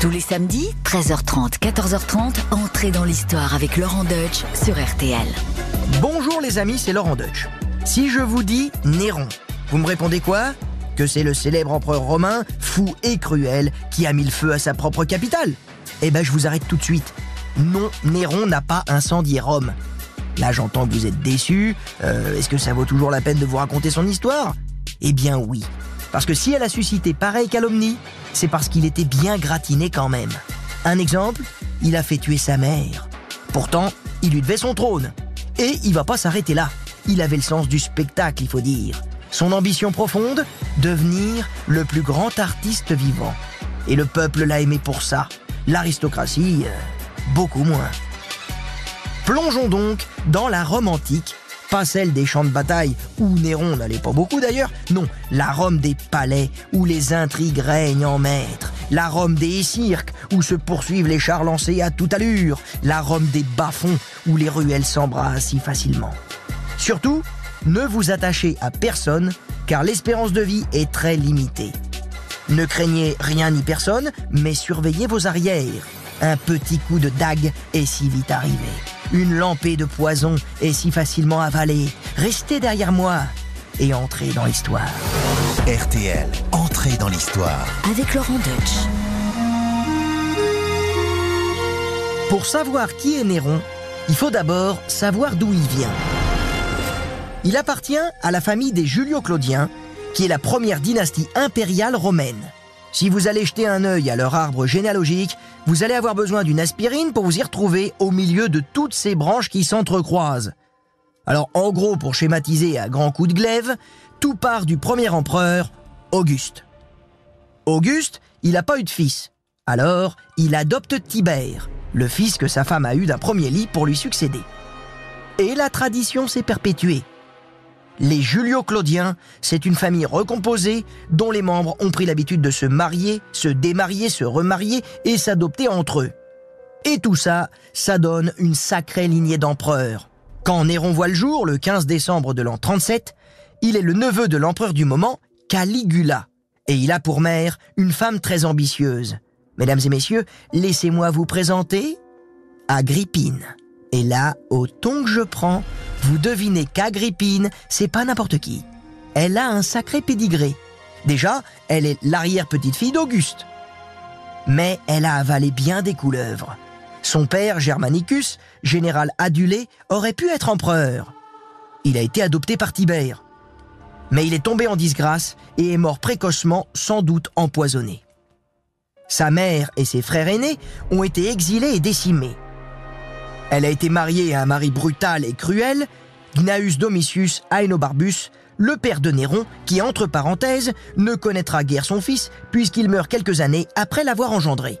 Tous les samedis, 13h30, 14h30, entrez dans l'histoire avec Laurent Deutsch sur RTL. Bonjour les amis, c'est Laurent Deutsch. Si je vous dis Néron, vous me répondez quoi? Que c'est le célèbre empereur romain, fou et cruel, qui a mis le feu à sa propre capitale Eh ben je vous arrête tout de suite. Non, Néron n'a pas incendié Rome. Là j'entends que vous êtes déçus. Euh, Est-ce que ça vaut toujours la peine de vous raconter son histoire? Eh bien oui. Parce que si elle a suscité pareille calomnie, c'est parce qu'il était bien gratiné quand même. Un exemple, il a fait tuer sa mère. Pourtant, il lui devait son trône. Et il va pas s'arrêter là. Il avait le sens du spectacle, il faut dire. Son ambition profonde, devenir le plus grand artiste vivant. Et le peuple l'a aimé pour ça. L'aristocratie, euh, beaucoup moins. Plongeons donc dans la Rome antique, celle des champs de bataille, où Néron n'allait pas beaucoup d'ailleurs, non, la Rome des palais, où les intrigues règnent en maître, la Rome des cirques, où se poursuivent les chars lancés à toute allure, la Rome des bas-fonds, où les ruelles s'embrassent si facilement. Surtout, ne vous attachez à personne, car l'espérance de vie est très limitée. Ne craignez rien ni personne, mais surveillez vos arrières. Un petit coup de dague est si vite arrivé. Une lampée de poison est si facilement avalée. Restez derrière moi et entrez dans l'histoire. RTL, entrée dans l'histoire. Avec Laurent Deutsch. Pour savoir qui est Néron, il faut d'abord savoir d'où il vient. Il appartient à la famille des Julio-Claudiens, qui est la première dynastie impériale romaine. Si vous allez jeter un œil à leur arbre généalogique, vous allez avoir besoin d'une aspirine pour vous y retrouver au milieu de toutes ces branches qui s'entrecroisent. Alors en gros, pour schématiser à grands coups de glaive, tout part du premier empereur, Auguste. Auguste, il n'a pas eu de fils. Alors, il adopte Tibère, le fils que sa femme a eu d'un premier lit pour lui succéder. Et la tradition s'est perpétuée. Les Julio-Claudiens, c'est une famille recomposée dont les membres ont pris l'habitude de se marier, se démarier, se remarier et s'adopter entre eux. Et tout ça, ça donne une sacrée lignée d'empereurs. Quand Néron voit le jour, le 15 décembre de l'an 37, il est le neveu de l'empereur du moment, Caligula. Et il a pour mère une femme très ambitieuse. Mesdames et messieurs, laissez-moi vous présenter Agrippine. Et là, au ton que je prends, vous devinez qu'Agrippine, c'est pas n'importe qui. Elle a un sacré pédigré. Déjà, elle est l'arrière-petite-fille d'Auguste. Mais elle a avalé bien des couleuvres. Son père, Germanicus, général adulé, aurait pu être empereur. Il a été adopté par Tibère. Mais il est tombé en disgrâce et est mort précocement, sans doute empoisonné. Sa mère et ses frères aînés ont été exilés et décimés. Elle a été mariée à un mari brutal et cruel, Gnaeus Domitius Aenobarbus, le père de Néron, qui, entre parenthèses, ne connaîtra guère son fils puisqu'il meurt quelques années après l'avoir engendré.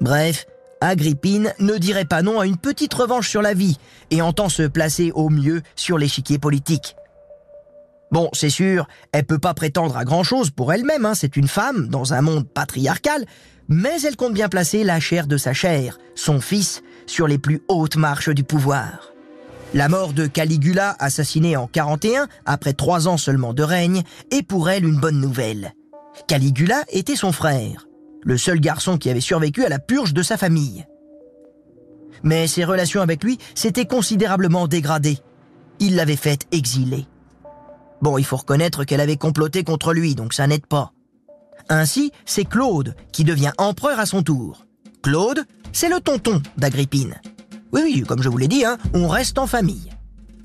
Bref, Agrippine ne dirait pas non à une petite revanche sur la vie et entend se placer au mieux sur l'échiquier politique. Bon, c'est sûr, elle peut pas prétendre à grand-chose pour elle-même, hein, c'est une femme dans un monde patriarcal, mais elle compte bien placer la chair de sa chair, son fils, sur les plus hautes marches du pouvoir. La mort de Caligula, assassiné en 41, après trois ans seulement de règne, est pour elle une bonne nouvelle. Caligula était son frère, le seul garçon qui avait survécu à la purge de sa famille. Mais ses relations avec lui s'étaient considérablement dégradées. Il l'avait faite exiler. Bon, il faut reconnaître qu'elle avait comploté contre lui, donc ça n'aide pas. Ainsi, c'est Claude qui devient empereur à son tour. Claude, c'est le tonton d'Agrippine. Oui, oui, comme je vous l'ai dit, hein, on reste en famille.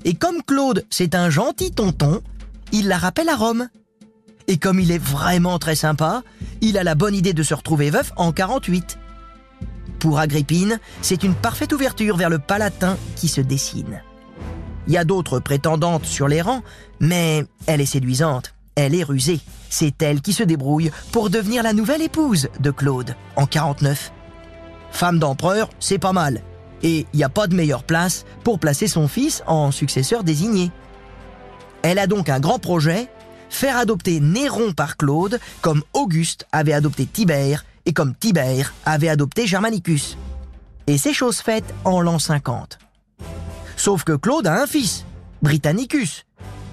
Et comme Claude, c'est un gentil tonton, il la rappelle à Rome. Et comme il est vraiment très sympa, il a la bonne idée de se retrouver veuf en 48. Pour Agrippine, c'est une parfaite ouverture vers le Palatin qui se dessine. Il y a d'autres prétendantes sur les rangs, mais elle est séduisante, elle est rusée. C'est elle qui se débrouille pour devenir la nouvelle épouse de Claude en 49. Femme d'empereur, c'est pas mal. Et il n'y a pas de meilleure place pour placer son fils en successeur désigné. Elle a donc un grand projet, faire adopter Néron par Claude comme Auguste avait adopté Tibère et comme Tibère avait adopté Germanicus. Et c'est chose faite en l'an 50. Sauf que Claude a un fils, Britannicus.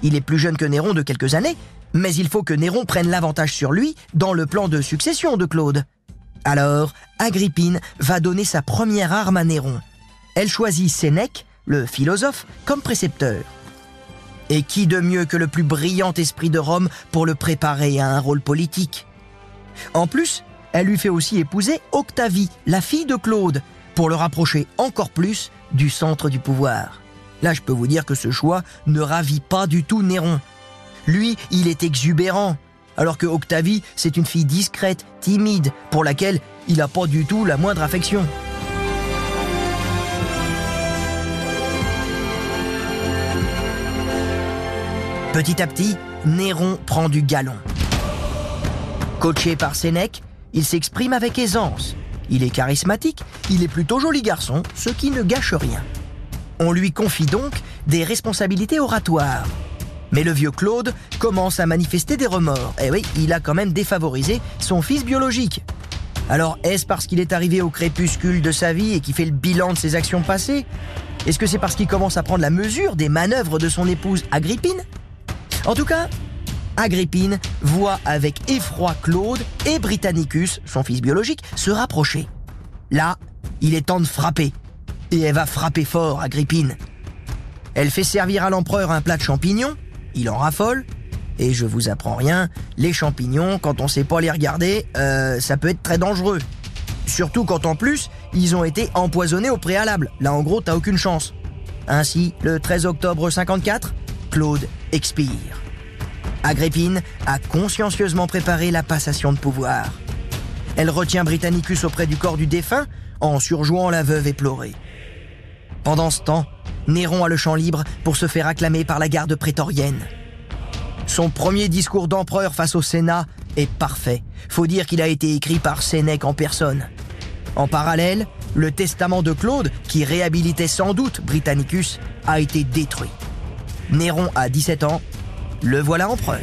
Il est plus jeune que Néron de quelques années, mais il faut que Néron prenne l'avantage sur lui dans le plan de succession de Claude. Alors, Agrippine va donner sa première arme à Néron. Elle choisit Sénèque, le philosophe, comme précepteur. Et qui de mieux que le plus brillant esprit de Rome pour le préparer à un rôle politique? En plus, elle lui fait aussi épouser Octavie, la fille de Claude, pour le rapprocher encore plus du centre du pouvoir. Là, je peux vous dire que ce choix ne ravit pas du tout Néron. Lui, il est exubérant, alors que Octavie, c'est une fille discrète, timide, pour laquelle il n'a pas du tout la moindre affection. Petit à petit, Néron prend du galon. Coaché par Sénèque, il s'exprime avec aisance. Il est charismatique, il est plutôt joli garçon, ce qui ne gâche rien. On lui confie donc des responsabilités oratoires. Mais le vieux Claude commence à manifester des remords. Eh oui, il a quand même défavorisé son fils biologique. Alors, est-ce parce qu'il est arrivé au crépuscule de sa vie et qu'il fait le bilan de ses actions passées? Est-ce que c'est parce qu'il commence à prendre la mesure des manœuvres de son épouse Agrippine? En tout cas, Agrippine voit avec effroi Claude et Britannicus, son fils biologique, se rapprocher. Là, il est temps de frapper. Et elle va frapper fort, Agrippine. Elle fait servir à l'empereur un plat de champignons, il en raffole, et je vous apprends rien, les champignons, quand on sait pas les regarder, euh, ça peut être très dangereux. Surtout quand en plus, ils ont été empoisonnés au préalable. Là en gros, t'as aucune chance. Ainsi, le 13 octobre 54, Claude expire. Agrippine a consciencieusement préparé la passation de pouvoir. Elle retient Britannicus auprès du corps du défunt en surjouant la veuve éplorée. Pendant ce temps, Néron a le champ libre pour se faire acclamer par la garde prétorienne. Son premier discours d'empereur face au Sénat est parfait. Faut dire qu'il a été écrit par Sénèque en personne. En parallèle, le testament de Claude, qui réhabilitait sans doute Britannicus, a été détruit. Néron a 17 ans, le voilà empereur.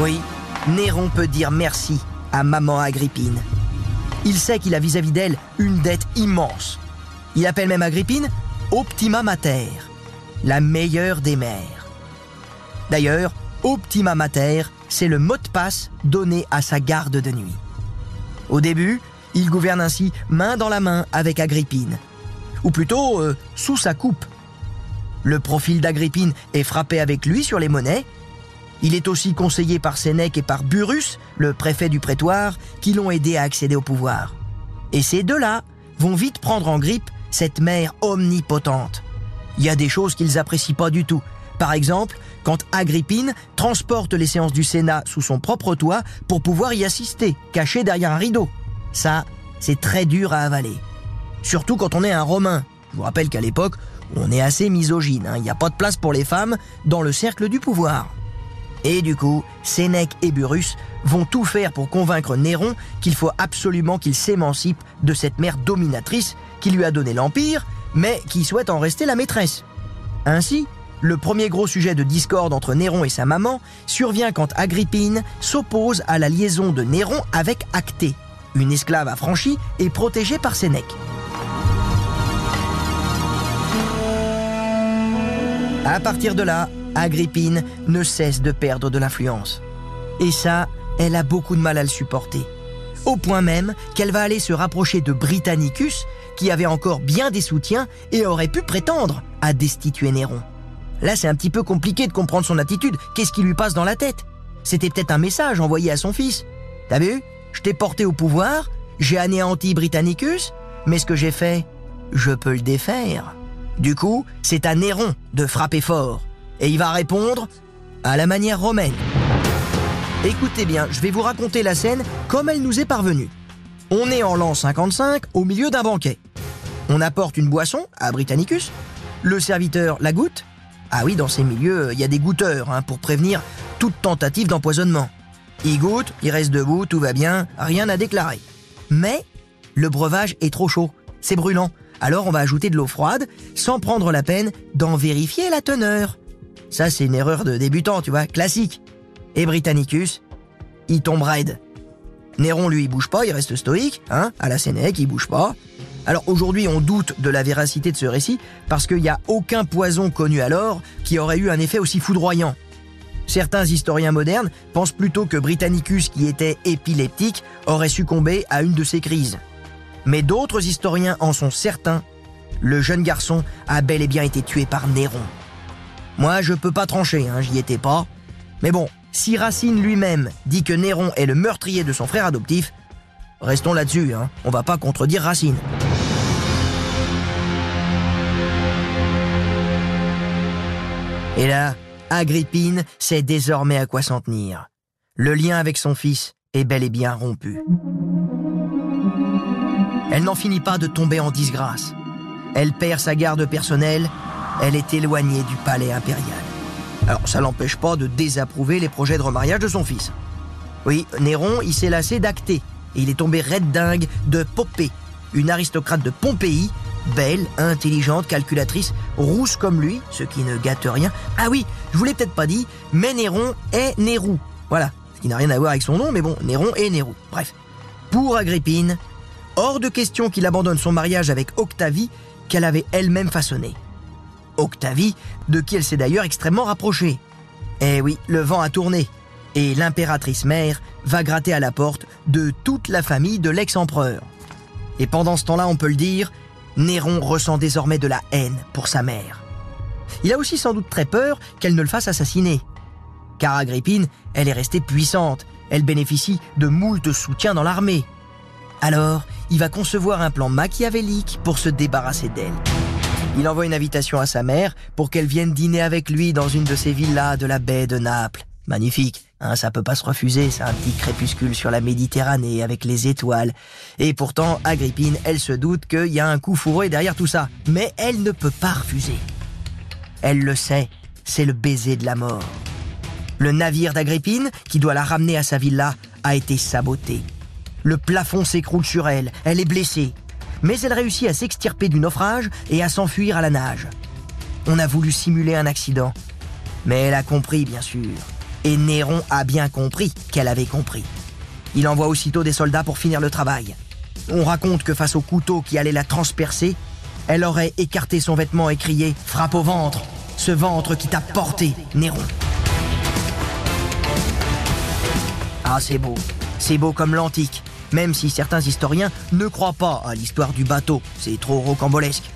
Oui, Néron peut dire merci à maman Agrippine. Il sait qu'il a vis-à-vis d'elle une dette immense. Il appelle même Agrippine Optima Mater, la meilleure des mères. D'ailleurs, Optima Mater, c'est le mot de passe donné à sa garde de nuit. Au début, il gouverne ainsi main dans la main avec Agrippine, ou plutôt euh, sous sa coupe. Le profil d'Agrippine est frappé avec lui sur les monnaies il est aussi conseillé par Sénèque et par Burrus, le préfet du prétoire, qui l'ont aidé à accéder au pouvoir. Et ces deux-là vont vite prendre en grippe cette mère omnipotente. Il y a des choses qu'ils apprécient pas du tout. Par exemple, quand Agrippine transporte les séances du Sénat sous son propre toit pour pouvoir y assister, caché derrière un rideau. Ça, c'est très dur à avaler. Surtout quand on est un Romain. Je vous rappelle qu'à l'époque, on est assez misogyne. Hein. Il n'y a pas de place pour les femmes dans le cercle du pouvoir. Et du coup, Sénèque et Burrus vont tout faire pour convaincre Néron qu'il faut absolument qu'il s'émancipe de cette mère dominatrice qui lui a donné l'Empire, mais qui souhaite en rester la maîtresse. Ainsi, le premier gros sujet de discorde entre Néron et sa maman survient quand Agrippine s'oppose à la liaison de Néron avec Actée, une esclave affranchie et protégée par Sénèque. À partir de là, Agrippine ne cesse de perdre de l'influence. Et ça, elle a beaucoup de mal à le supporter. Au point même qu'elle va aller se rapprocher de Britannicus, qui avait encore bien des soutiens et aurait pu prétendre à destituer Néron. Là, c'est un petit peu compliqué de comprendre son attitude. Qu'est-ce qui lui passe dans la tête? C'était peut-être un message envoyé à son fils. T'as vu? Je t'ai porté au pouvoir, j'ai anéanti Britannicus, mais ce que j'ai fait, je peux le défaire. Du coup, c'est à Néron de frapper fort et il va répondre à la manière romaine. Écoutez bien, je vais vous raconter la scène comme elle nous est parvenue. On est en l'an 55 au milieu d'un banquet. On apporte une boisson à Britannicus, le serviteur la goûte. Ah oui, dans ces milieux, il y a des goûteurs hein, pour prévenir toute tentative d'empoisonnement. Il goûte, il reste debout, tout va bien, rien à déclarer. Mais le breuvage est trop chaud, c'est brûlant. Alors on va ajouter de l'eau froide sans prendre la peine d'en vérifier la teneur. Ça, c'est une erreur de débutant, tu vois, classique. Et Britannicus, il tombe raide. Néron, lui, il bouge pas, il reste stoïque, hein, à la Sénèque, il bouge pas. Alors aujourd'hui, on doute de la véracité de ce récit parce qu'il n'y a aucun poison connu alors qui aurait eu un effet aussi foudroyant. Certains historiens modernes pensent plutôt que Britannicus, qui était épileptique, aurait succombé à une de ces crises. Mais d'autres historiens en sont certains. Le jeune garçon a bel et bien été tué par Néron. Moi, je peux pas trancher, hein, j'y étais pas. Mais bon, si Racine lui-même dit que Néron est le meurtrier de son frère adoptif, restons là-dessus, hein, on va pas contredire Racine. Et là, Agrippine sait désormais à quoi s'en tenir. Le lien avec son fils est bel et bien rompu. Elle n'en finit pas de tomber en disgrâce. Elle perd sa garde personnelle, elle est éloignée du palais impérial. Alors ça l'empêche pas de désapprouver les projets de remariage de son fils. Oui, Néron, il s'est lassé d'acter, et il est tombé red dingue de Popée, une aristocrate de Pompéi, belle, intelligente, calculatrice, rousse comme lui, ce qui ne gâte rien. Ah oui, je vous l'ai peut-être pas dit, mais Néron est Nérou. Voilà, ce qui n'a rien à voir avec son nom, mais bon, Néron est Nérou. Bref. Pour Agrippine, hors de question qu'il abandonne son mariage avec Octavie, qu'elle avait elle-même façonné. Octavie, de qui elle s'est d'ailleurs extrêmement rapprochée. Eh oui, le vent a tourné, et l'impératrice mère va gratter à la porte de toute la famille de l'ex-empereur. Et pendant ce temps-là, on peut le dire, Néron ressent désormais de la haine pour sa mère. Il a aussi sans doute très peur qu'elle ne le fasse assassiner. Car Agrippine, elle est restée puissante, elle bénéficie de moult soutien dans l'armée. Alors, il va concevoir un plan machiavélique pour se débarrasser d'elle. Il envoie une invitation à sa mère pour qu'elle vienne dîner avec lui dans une de ses villas de la baie de Naples. Magnifique, hein, ça peut pas se refuser, c'est un petit crépuscule sur la Méditerranée avec les étoiles. Et pourtant, Agrippine, elle se doute qu'il y a un coup fourré derrière tout ça. Mais elle ne peut pas refuser. Elle le sait, c'est le baiser de la mort. Le navire d'Agrippine, qui doit la ramener à sa villa, a été saboté. Le plafond s'écroule sur elle, elle est blessée. Mais elle réussit à s'extirper du naufrage et à s'enfuir à la nage. On a voulu simuler un accident. Mais elle a compris, bien sûr. Et Néron a bien compris qu'elle avait compris. Il envoie aussitôt des soldats pour finir le travail. On raconte que face au couteau qui allait la transpercer, elle aurait écarté son vêtement et crié ⁇ Frappe au ventre Ce ventre qui t'a porté, Néron !⁇ Ah, c'est beau. C'est beau comme l'antique, même si certains historiens ne croient pas à l'histoire du bateau. C'est trop rocambolesque.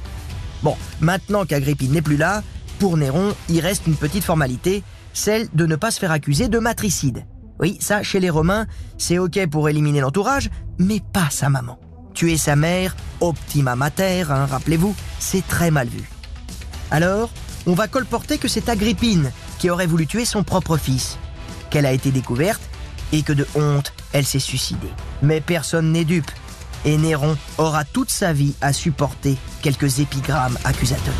Bon, maintenant qu'Agrippine n'est plus là, pour Néron, il reste une petite formalité, celle de ne pas se faire accuser de matricide. Oui, ça, chez les Romains, c'est ok pour éliminer l'entourage, mais pas sa maman. Tuer sa mère, optima mater, hein, rappelez-vous, c'est très mal vu. Alors, on va colporter que c'est Agrippine qui aurait voulu tuer son propre fils, qu'elle a été découverte et que de honte, elle s'est suicidée. Mais personne n'est dupe, et Néron aura toute sa vie à supporter quelques épigrammes accusateurs.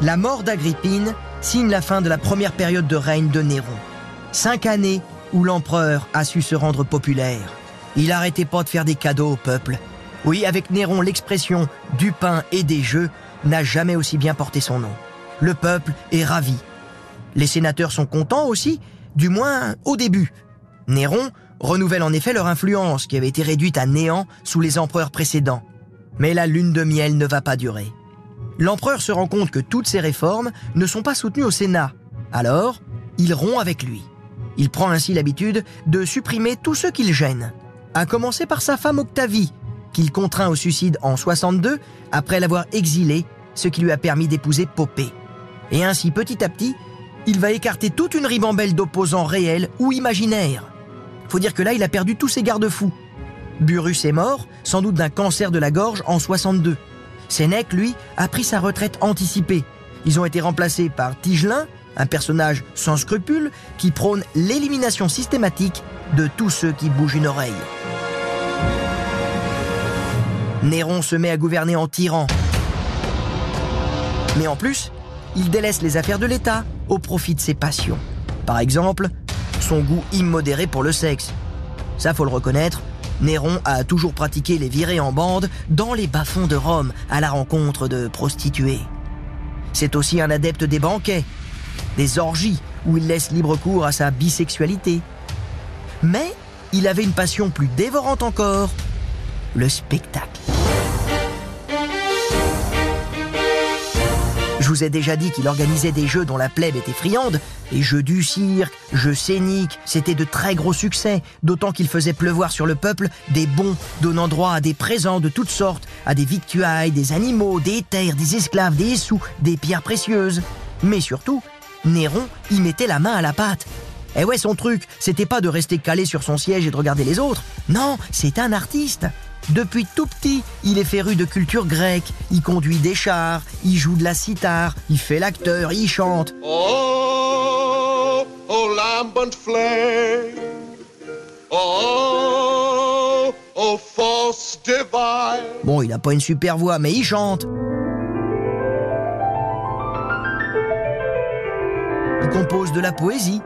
La mort d'Agrippine signe la fin de la première période de règne de Néron. Cinq années où l'empereur a su se rendre populaire. Il n'arrêtait pas de faire des cadeaux au peuple. Oui, avec Néron, l'expression du pain et des jeux n'a jamais aussi bien porté son nom. Le peuple est ravi. Les sénateurs sont contents aussi, du moins au début. Néron renouvelle en effet leur influence qui avait été réduite à néant sous les empereurs précédents. Mais la lune de miel ne va pas durer l'empereur se rend compte que toutes ces réformes ne sont pas soutenues au Sénat. Alors, il rompt avec lui. Il prend ainsi l'habitude de supprimer tous ceux qu'il gêne, à commencer par sa femme Octavie, qu'il contraint au suicide en 62 après l'avoir exilée, ce qui lui a permis d'épouser Popée. Et ainsi, petit à petit, il va écarter toute une ribambelle d'opposants réels ou imaginaires. Faut dire que là, il a perdu tous ses garde-fous. Burrus est mort, sans doute d'un cancer de la gorge en 62. Sénèque, lui, a pris sa retraite anticipée. Ils ont été remplacés par Tigelin, un personnage sans scrupules qui prône l'élimination systématique de tous ceux qui bougent une oreille. Néron se met à gouverner en tyran. Mais en plus, il délaisse les affaires de l'État au profit de ses passions. Par exemple, son goût immodéré pour le sexe. Ça, faut le reconnaître, Néron a toujours pratiqué les virées en bande dans les bas-fonds de Rome à la rencontre de prostituées. C'est aussi un adepte des banquets, des orgies où il laisse libre cours à sa bisexualité. Mais il avait une passion plus dévorante encore, le spectacle. Je vous ai déjà dit qu'il organisait des jeux dont la plèbe était friande, les jeux du cirque, jeux scéniques, c'était de très gros succès, d'autant qu'il faisait pleuvoir sur le peuple des bons, donnant droit à des présents de toutes sortes, à des victuailles, des animaux, des terres, des esclaves, des sous, des pierres précieuses. Mais surtout, Néron y mettait la main à la pâte. Et ouais, son truc, c'était pas de rester calé sur son siège et de regarder les autres. Non, c'est un artiste. Depuis tout petit, il est féru de culture grecque. Il conduit des chars, il joue de la cithare, il fait l'acteur, il chante. Oh, oh lambent flame. Oh, oh force divine. Bon, il a pas une super voix, mais il chante. Il compose de la poésie.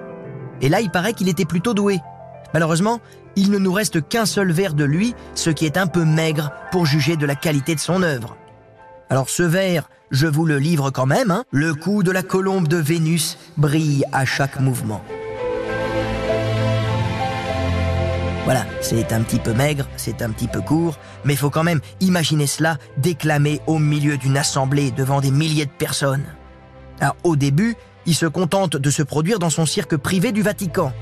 Et là, il paraît qu'il était plutôt doué. Malheureusement, il ne nous reste qu'un seul vers de lui, ce qui est un peu maigre pour juger de la qualité de son œuvre. Alors ce vers, je vous le livre quand même, hein. le cou de la colombe de Vénus brille à chaque mouvement. Voilà, c'est un petit peu maigre, c'est un petit peu court, mais faut quand même imaginer cela déclamé au milieu d'une assemblée devant des milliers de personnes. Alors au début, il se contente de se produire dans son cirque privé du Vatican.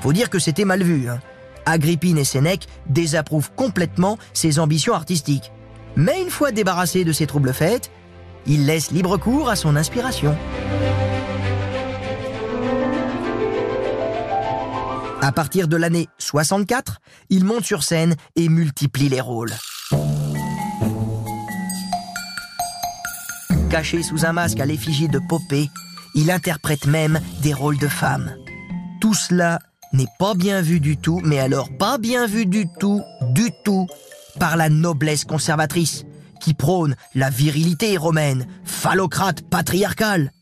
Faut dire que c'était mal vu. Hein. Agrippine et Sénèque désapprouvent complètement ses ambitions artistiques. Mais une fois débarrassé de ses troubles fêtes, il laisse libre cours à son inspiration. À partir de l'année 64, il monte sur scène et multiplie les rôles. Caché sous un masque à l'effigie de Popée, il interprète même des rôles de femmes. Tout cela n'est pas bien vu du tout, mais alors pas bien vu du tout, du tout, par la noblesse conservatrice, qui prône la virilité romaine, phallocrate patriarcale.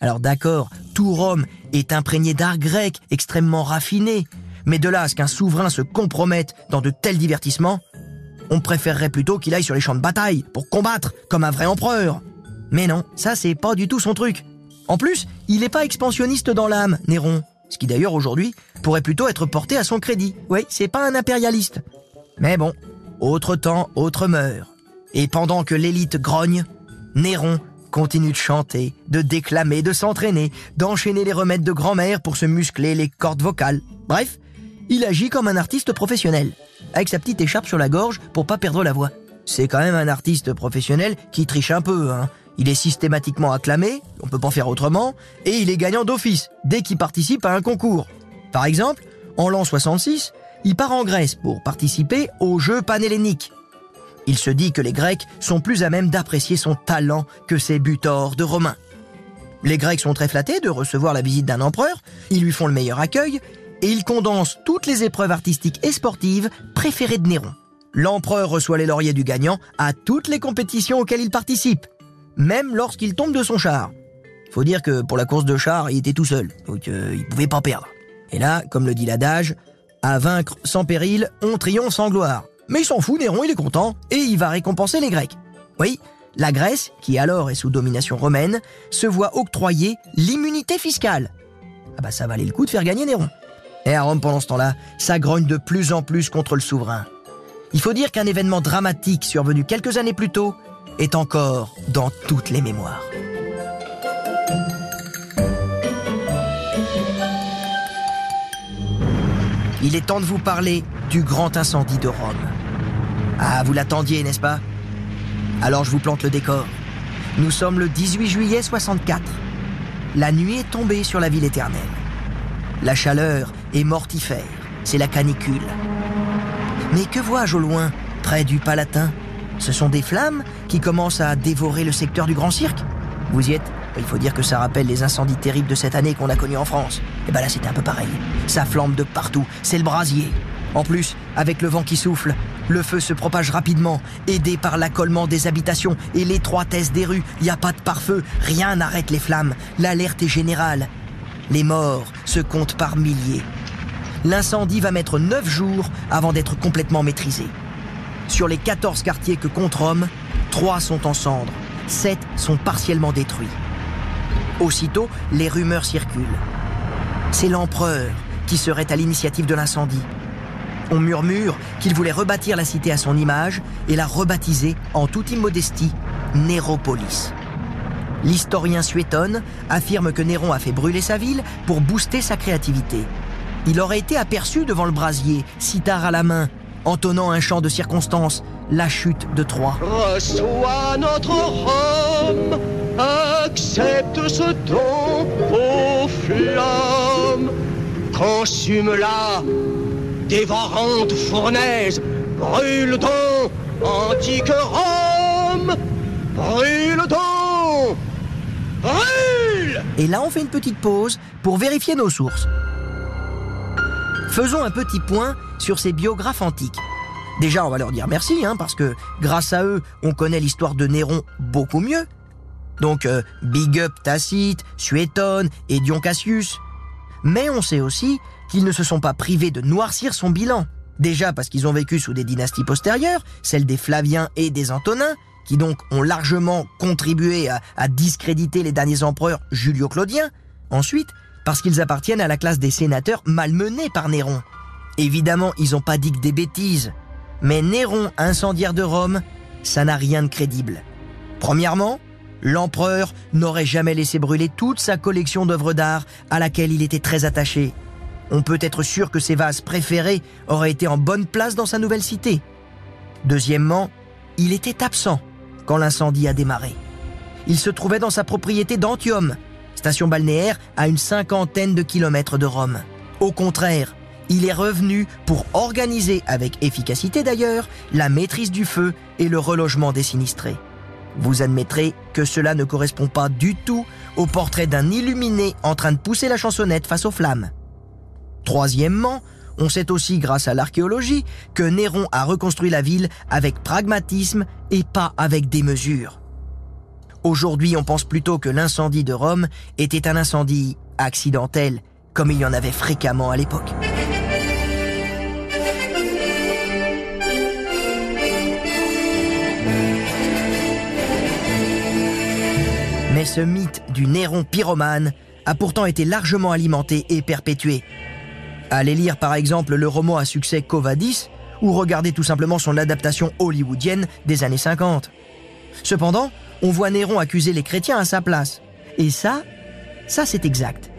Alors d'accord, tout Rome est imprégné d'art grec extrêmement raffiné, mais de là à ce qu'un souverain se compromette dans de tels divertissements, on préférerait plutôt qu'il aille sur les champs de bataille pour combattre comme un vrai empereur. Mais non, ça c'est pas du tout son truc. En plus, il n'est pas expansionniste dans l'âme, Néron, ce qui d'ailleurs aujourd'hui pourrait plutôt être porté à son crédit. Oui, c'est pas un impérialiste. Mais bon, autre temps, autre mœurs. Et pendant que l'élite grogne, Néron continue de chanter, de déclamer, de s'entraîner, d'enchaîner les remèdes de grand-mère pour se muscler les cordes vocales. Bref, il agit comme un artiste professionnel, avec sa petite écharpe sur la gorge pour pas perdre la voix. C'est quand même un artiste professionnel qui triche un peu, hein. Il est systématiquement acclamé, on peut pas faire autrement, et il est gagnant d'office dès qu'il participe à un concours. Par exemple, en l'an 66, il part en Grèce pour participer aux Jeux panhelléniques. Il se dit que les Grecs sont plus à même d'apprécier son talent que ses butors de Romains. Les Grecs sont très flattés de recevoir la visite d'un empereur, ils lui font le meilleur accueil, et ils condensent toutes les épreuves artistiques et sportives préférées de Néron. L'empereur reçoit les lauriers du gagnant à toutes les compétitions auxquelles il participe même lorsqu'il tombe de son char. Faut dire que pour la course de char, il était tout seul, donc euh, il pouvait pas perdre. Et là, comme le dit l'adage, à vaincre sans péril, on triomphe sans gloire. Mais il s'en fout, Néron, il est content, et il va récompenser les Grecs. Oui, la Grèce, qui alors est sous domination romaine, se voit octroyer l'immunité fiscale. Ah bah ça valait le coup de faire gagner Néron. Et à Rome, pendant ce temps-là, ça grogne de plus en plus contre le souverain. Il faut dire qu'un événement dramatique survenu quelques années plus tôt est encore dans toutes les mémoires. Il est temps de vous parler du grand incendie de Rome. Ah, vous l'attendiez, n'est-ce pas? Alors je vous plante le décor. Nous sommes le 18 juillet 64. La nuit est tombée sur la ville éternelle. La chaleur est mortifère, c'est la canicule. Mais que vois-je au loin, près du Palatin? Ce sont des flammes qui commencent à dévorer le secteur du Grand Cirque? Vous y êtes? Il faut dire que ça rappelle les incendies terribles de cette année qu'on a connus en France. Et ben là, c'était un peu pareil. Ça flambe de partout, c'est le brasier. En plus, avec le vent qui souffle, le feu se propage rapidement, aidé par l'accollement des habitations et l'étroitesse des rues. Il n'y a pas de pare-feu, rien n'arrête les flammes. L'alerte est générale. Les morts se comptent par milliers. l'incendie va mettre 9 jours avant d'être complètement maîtrisé. Sur les 14 quartiers que compte Rome, 3 sont en cendres, 7 sont partiellement détruits. Aussitôt, les rumeurs circulent. C'est l'empereur qui serait à l'initiative de l'incendie. On murmure qu'il voulait rebâtir la cité à son image et la rebaptiser en toute immodestie Néropolis. L'historien Suétone affirme que Néron a fait brûler sa ville pour booster sa créativité. Il aurait été aperçu devant le brasier, cithare à la main, entonnant un chant de circonstance, la chute de Troie. Reçois notre Rome, accepte ce don aux flammes. Consume-la, dévorante fournaise, brûle donc, antique Rome, brûle donc, brûle Et là, on fait une petite pause pour vérifier nos sources. Faisons un petit point sur ces biographes antiques. Déjà, on va leur dire merci, hein, parce que grâce à eux, on connaît l'histoire de Néron beaucoup mieux. Donc, euh, big up Tacite, Suétone et Dion Cassius. Mais on sait aussi qu'ils ne se sont pas privés de noircir son bilan. Déjà parce qu'ils ont vécu sous des dynasties postérieures, celles des Flaviens et des Antonins, qui donc ont largement contribué à, discréditer les derniers empereurs Julio-Claudiens. Ensuite, parce qu'ils appartiennent à la classe des sénateurs malmenés par Néron. Évidemment, ils n'ont pas dit que des bêtises. Mais Néron, incendiaire de Rome, ça n'a rien de crédible. Premièrement, l'empereur n'aurait jamais laissé brûler toute sa collection d'œuvres d'art à laquelle il était très attaché. On peut être sûr que ses vases préférés auraient été en bonne place dans sa nouvelle cité. Deuxièmement, il était absent quand l'incendie a démarré. Il se trouvait dans sa propriété d'Antium, station balnéaire à une cinquantaine de kilomètres de Rome. Au contraire, il est revenu pour organiser, avec efficacité d'ailleurs, la maîtrise du feu et le relogement des sinistrés. Vous admettrez que cela ne correspond pas du tout au portrait d'un illuminé en train de pousser la chansonnette face aux flammes. Troisièmement, on sait aussi grâce à l'archéologie que Néron a reconstruit la ville avec pragmatisme et pas avec des mesures. Aujourd'hui, on pense plutôt que l'incendie de Rome était un incendie accidentel, comme il y en avait fréquemment à l'époque. Ce mythe du Néron pyromane a pourtant été largement alimenté et perpétué. Allez lire par exemple le roman à succès Covadis ou regardez tout simplement son adaptation hollywoodienne des années 50. Cependant, on voit Néron accuser les chrétiens à sa place. Et ça, ça c'est exact.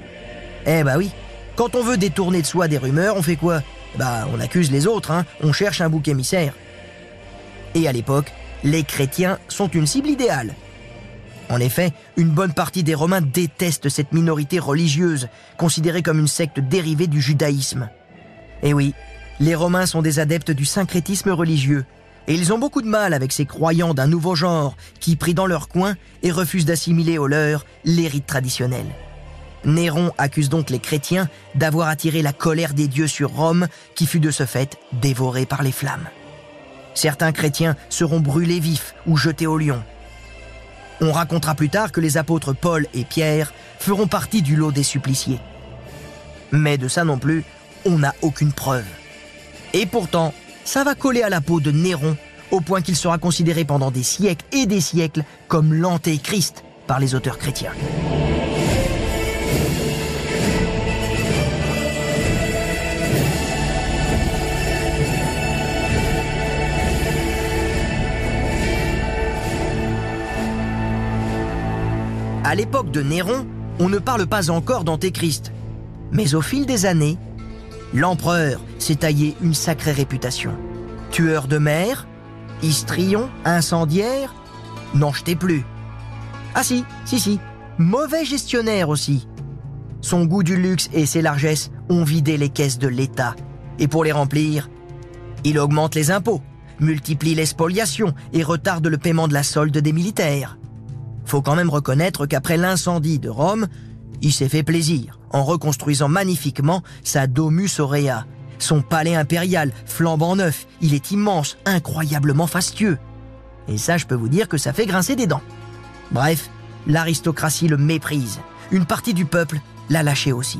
Eh bah oui, quand on veut détourner de soi des rumeurs, on fait quoi? Bah on accuse les autres, hein, on cherche un bouc émissaire. Et à l'époque, les chrétiens sont une cible idéale. En effet, une bonne partie des Romains détestent cette minorité religieuse, considérée comme une secte dérivée du judaïsme. Et oui, les Romains sont des adeptes du syncrétisme religieux, et ils ont beaucoup de mal avec ces croyants d'un nouveau genre qui prient dans leur coin et refusent d'assimiler au leur les rites traditionnels. Néron accuse donc les chrétiens d'avoir attiré la colère des dieux sur Rome, qui fut de ce fait dévorée par les flammes. Certains chrétiens seront brûlés vifs ou jetés au lion. On racontera plus tard que les apôtres Paul et Pierre feront partie du lot des suppliciés. Mais de ça non plus, on n'a aucune preuve. Et pourtant, ça va coller à la peau de Néron, au point qu'il sera considéré pendant des siècles et des siècles comme l'antéchrist par les auteurs chrétiens. À l'époque de Néron, on ne parle pas encore d'antéchrist. Mais au fil des années, l'empereur s'est taillé une sacrée réputation. Tueur de mer, histrion, incendiaire, n'en jetez plus. Ah si, si, si, mauvais gestionnaire aussi. Son goût du luxe et ses largesses ont vidé les caisses de l'État. Et pour les remplir, il augmente les impôts, multiplie les spoliations et retarde le paiement de la solde des militaires. Faut quand même reconnaître qu'après l'incendie de Rome, il s'est fait plaisir en reconstruisant magnifiquement sa Domus Aurea. Son palais impérial, flambant neuf, il est immense, incroyablement fastueux. Et ça, je peux vous dire que ça fait grincer des dents. Bref, l'aristocratie le méprise. Une partie du peuple l'a lâché aussi.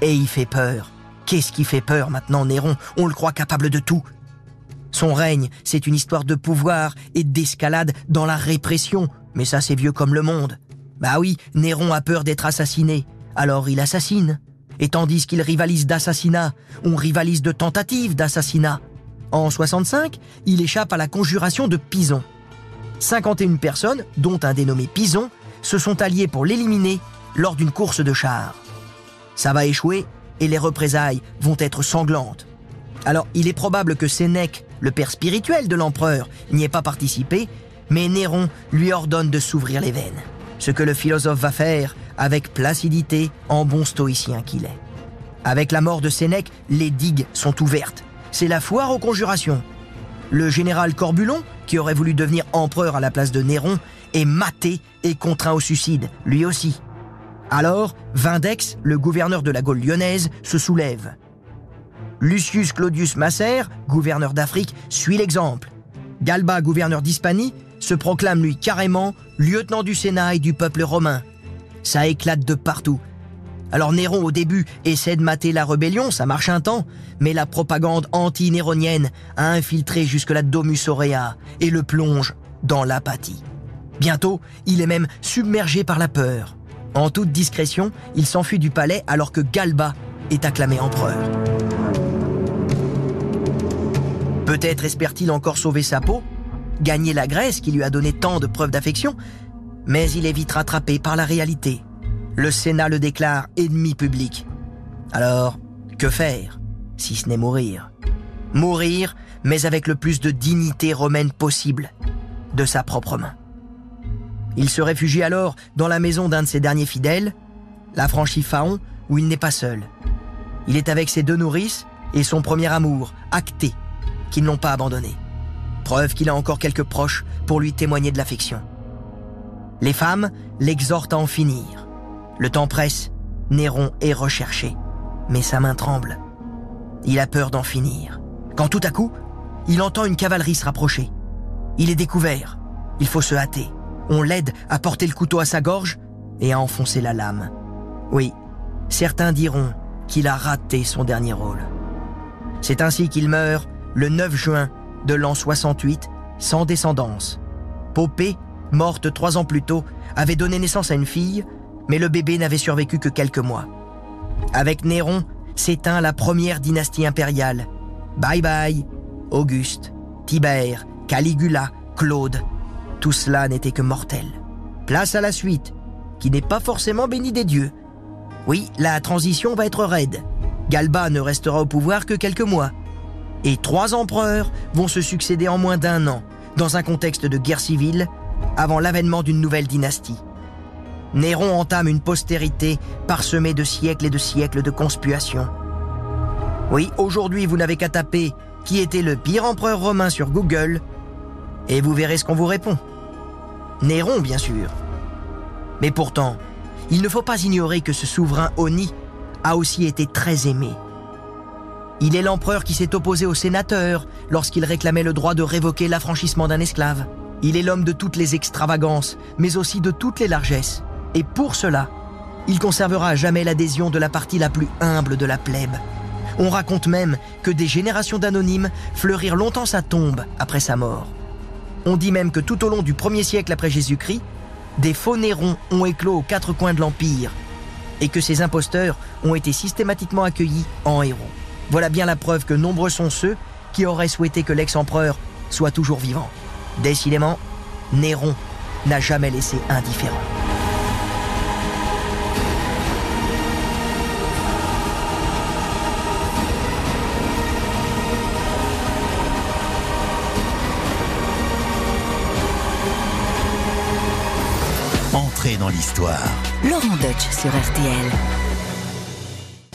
Et il fait peur. Qu'est-ce qui fait peur maintenant Néron? On le croit capable de tout. Son règne, c'est une histoire de pouvoir et d'escalade dans la répression. Mais ça, c'est vieux comme le monde. Bah oui, Néron a peur d'être assassiné. Alors il assassine. Et tandis qu'il rivalise d'assassinat, on rivalise de tentatives d'assassinat. En 65, il échappe à la conjuration de Pison. 51 personnes, dont un dénommé Pison, se sont alliées pour l'éliminer lors d'une course de chars. Ça va échouer et les représailles vont être sanglantes. Alors, il est probable que Sénèque, le père spirituel de l'empereur, n'y ait pas participé, mais Néron lui ordonne de s'ouvrir les veines. Ce que le philosophe va faire avec placidité en bon stoïcien qu'il est. Avec la mort de Sénèque, les digues sont ouvertes. C'est la foire aux conjurations. Le général Corbulon, qui aurait voulu devenir empereur à la place de Néron, est maté et contraint au suicide, lui aussi. Alors, Vindex, le gouverneur de la Gaule lyonnaise, se soulève. Lucius Claudius Masser, gouverneur d'Afrique, suit l'exemple. Galba, gouverneur d'Hispanie, se proclame lui carrément lieutenant du Sénat et du peuple romain. Ça éclate de partout. Alors Néron au début essaie de mater la rébellion, ça marche un temps, mais la propagande anti-néronienne a infiltré jusque la Domus Aurea et le plonge dans l'apathie. Bientôt, il est même submergé par la peur. En toute discrétion, il s'enfuit du palais alors que Galba est acclamé empereur. Peut-être espère-t-il encore sauver sa peau, gagner la Grèce qui lui a donné tant de preuves d'affection, mais il est vite rattrapé par la réalité. Le Sénat le déclare ennemi public. Alors, que faire, si ce n'est mourir? Mourir, mais avec le plus de dignité romaine possible, de sa propre main. Il se réfugie alors dans la maison d'un de ses derniers fidèles, la Phaon, où il n'est pas seul. Il est avec ses deux nourrices et son premier amour, Acté, qui ne l'ont pas abandonné. Preuve qu'il a encore quelques proches pour lui témoigner de l'affection. Les femmes l'exhortent à en finir. Le temps presse, Néron est recherché, mais sa main tremble. Il a peur d'en finir. Quand tout à coup, il entend une cavalerie se rapprocher. Il est découvert. Il faut se hâter. On l'aide à porter le couteau à sa gorge et à enfoncer la lame. Oui, certains diront qu'il a raté son dernier rôle. C'est ainsi qu'il meurt le 9 juin de l'an 68, sans descendance. Popée, morte trois ans plus tôt, avait donné naissance à une fille, mais le bébé n'avait survécu que quelques mois. Avec Néron s'éteint la première dynastie impériale. Bye bye, Auguste, Tibère, Caligula, Claude. Tout cela n'était que mortel. Place à la suite, qui n'est pas forcément bénie des dieux. Oui, la transition va être raide. Galba ne restera au pouvoir que quelques mois. Et trois empereurs vont se succéder en moins d'un an, dans un contexte de guerre civile, avant l'avènement d'une nouvelle dynastie. Néron entame une postérité parsemée de siècles et de siècles de conspuation. Oui, aujourd'hui vous n'avez qu'à taper qui était le pire empereur romain sur Google, et vous verrez ce qu'on vous répond. Néron, bien sûr. Mais pourtant, il ne faut pas ignorer que ce souverain Oni a aussi été très aimé. Il est l'empereur qui s'est opposé aux sénateurs lorsqu'il réclamait le droit de révoquer l'affranchissement d'un esclave. Il est l'homme de toutes les extravagances, mais aussi de toutes les largesses. Et pour cela, il conservera à jamais l'adhésion de la partie la plus humble de la plèbe. On raconte même que des générations d'anonymes fleurirent longtemps sa tombe après sa mort. On dit même que tout au long du 1er siècle après Jésus-Christ, des faux Nérons ont éclos aux quatre coins de l'Empire, et que ces imposteurs ont été systématiquement accueillis en héros. Voilà bien la preuve que nombreux sont ceux qui auraient souhaité que l'ex-empereur soit toujours vivant. Décidément, Néron n'a jamais laissé indifférent. Entrez dans l'histoire. Laurent Deutsch sur RTL.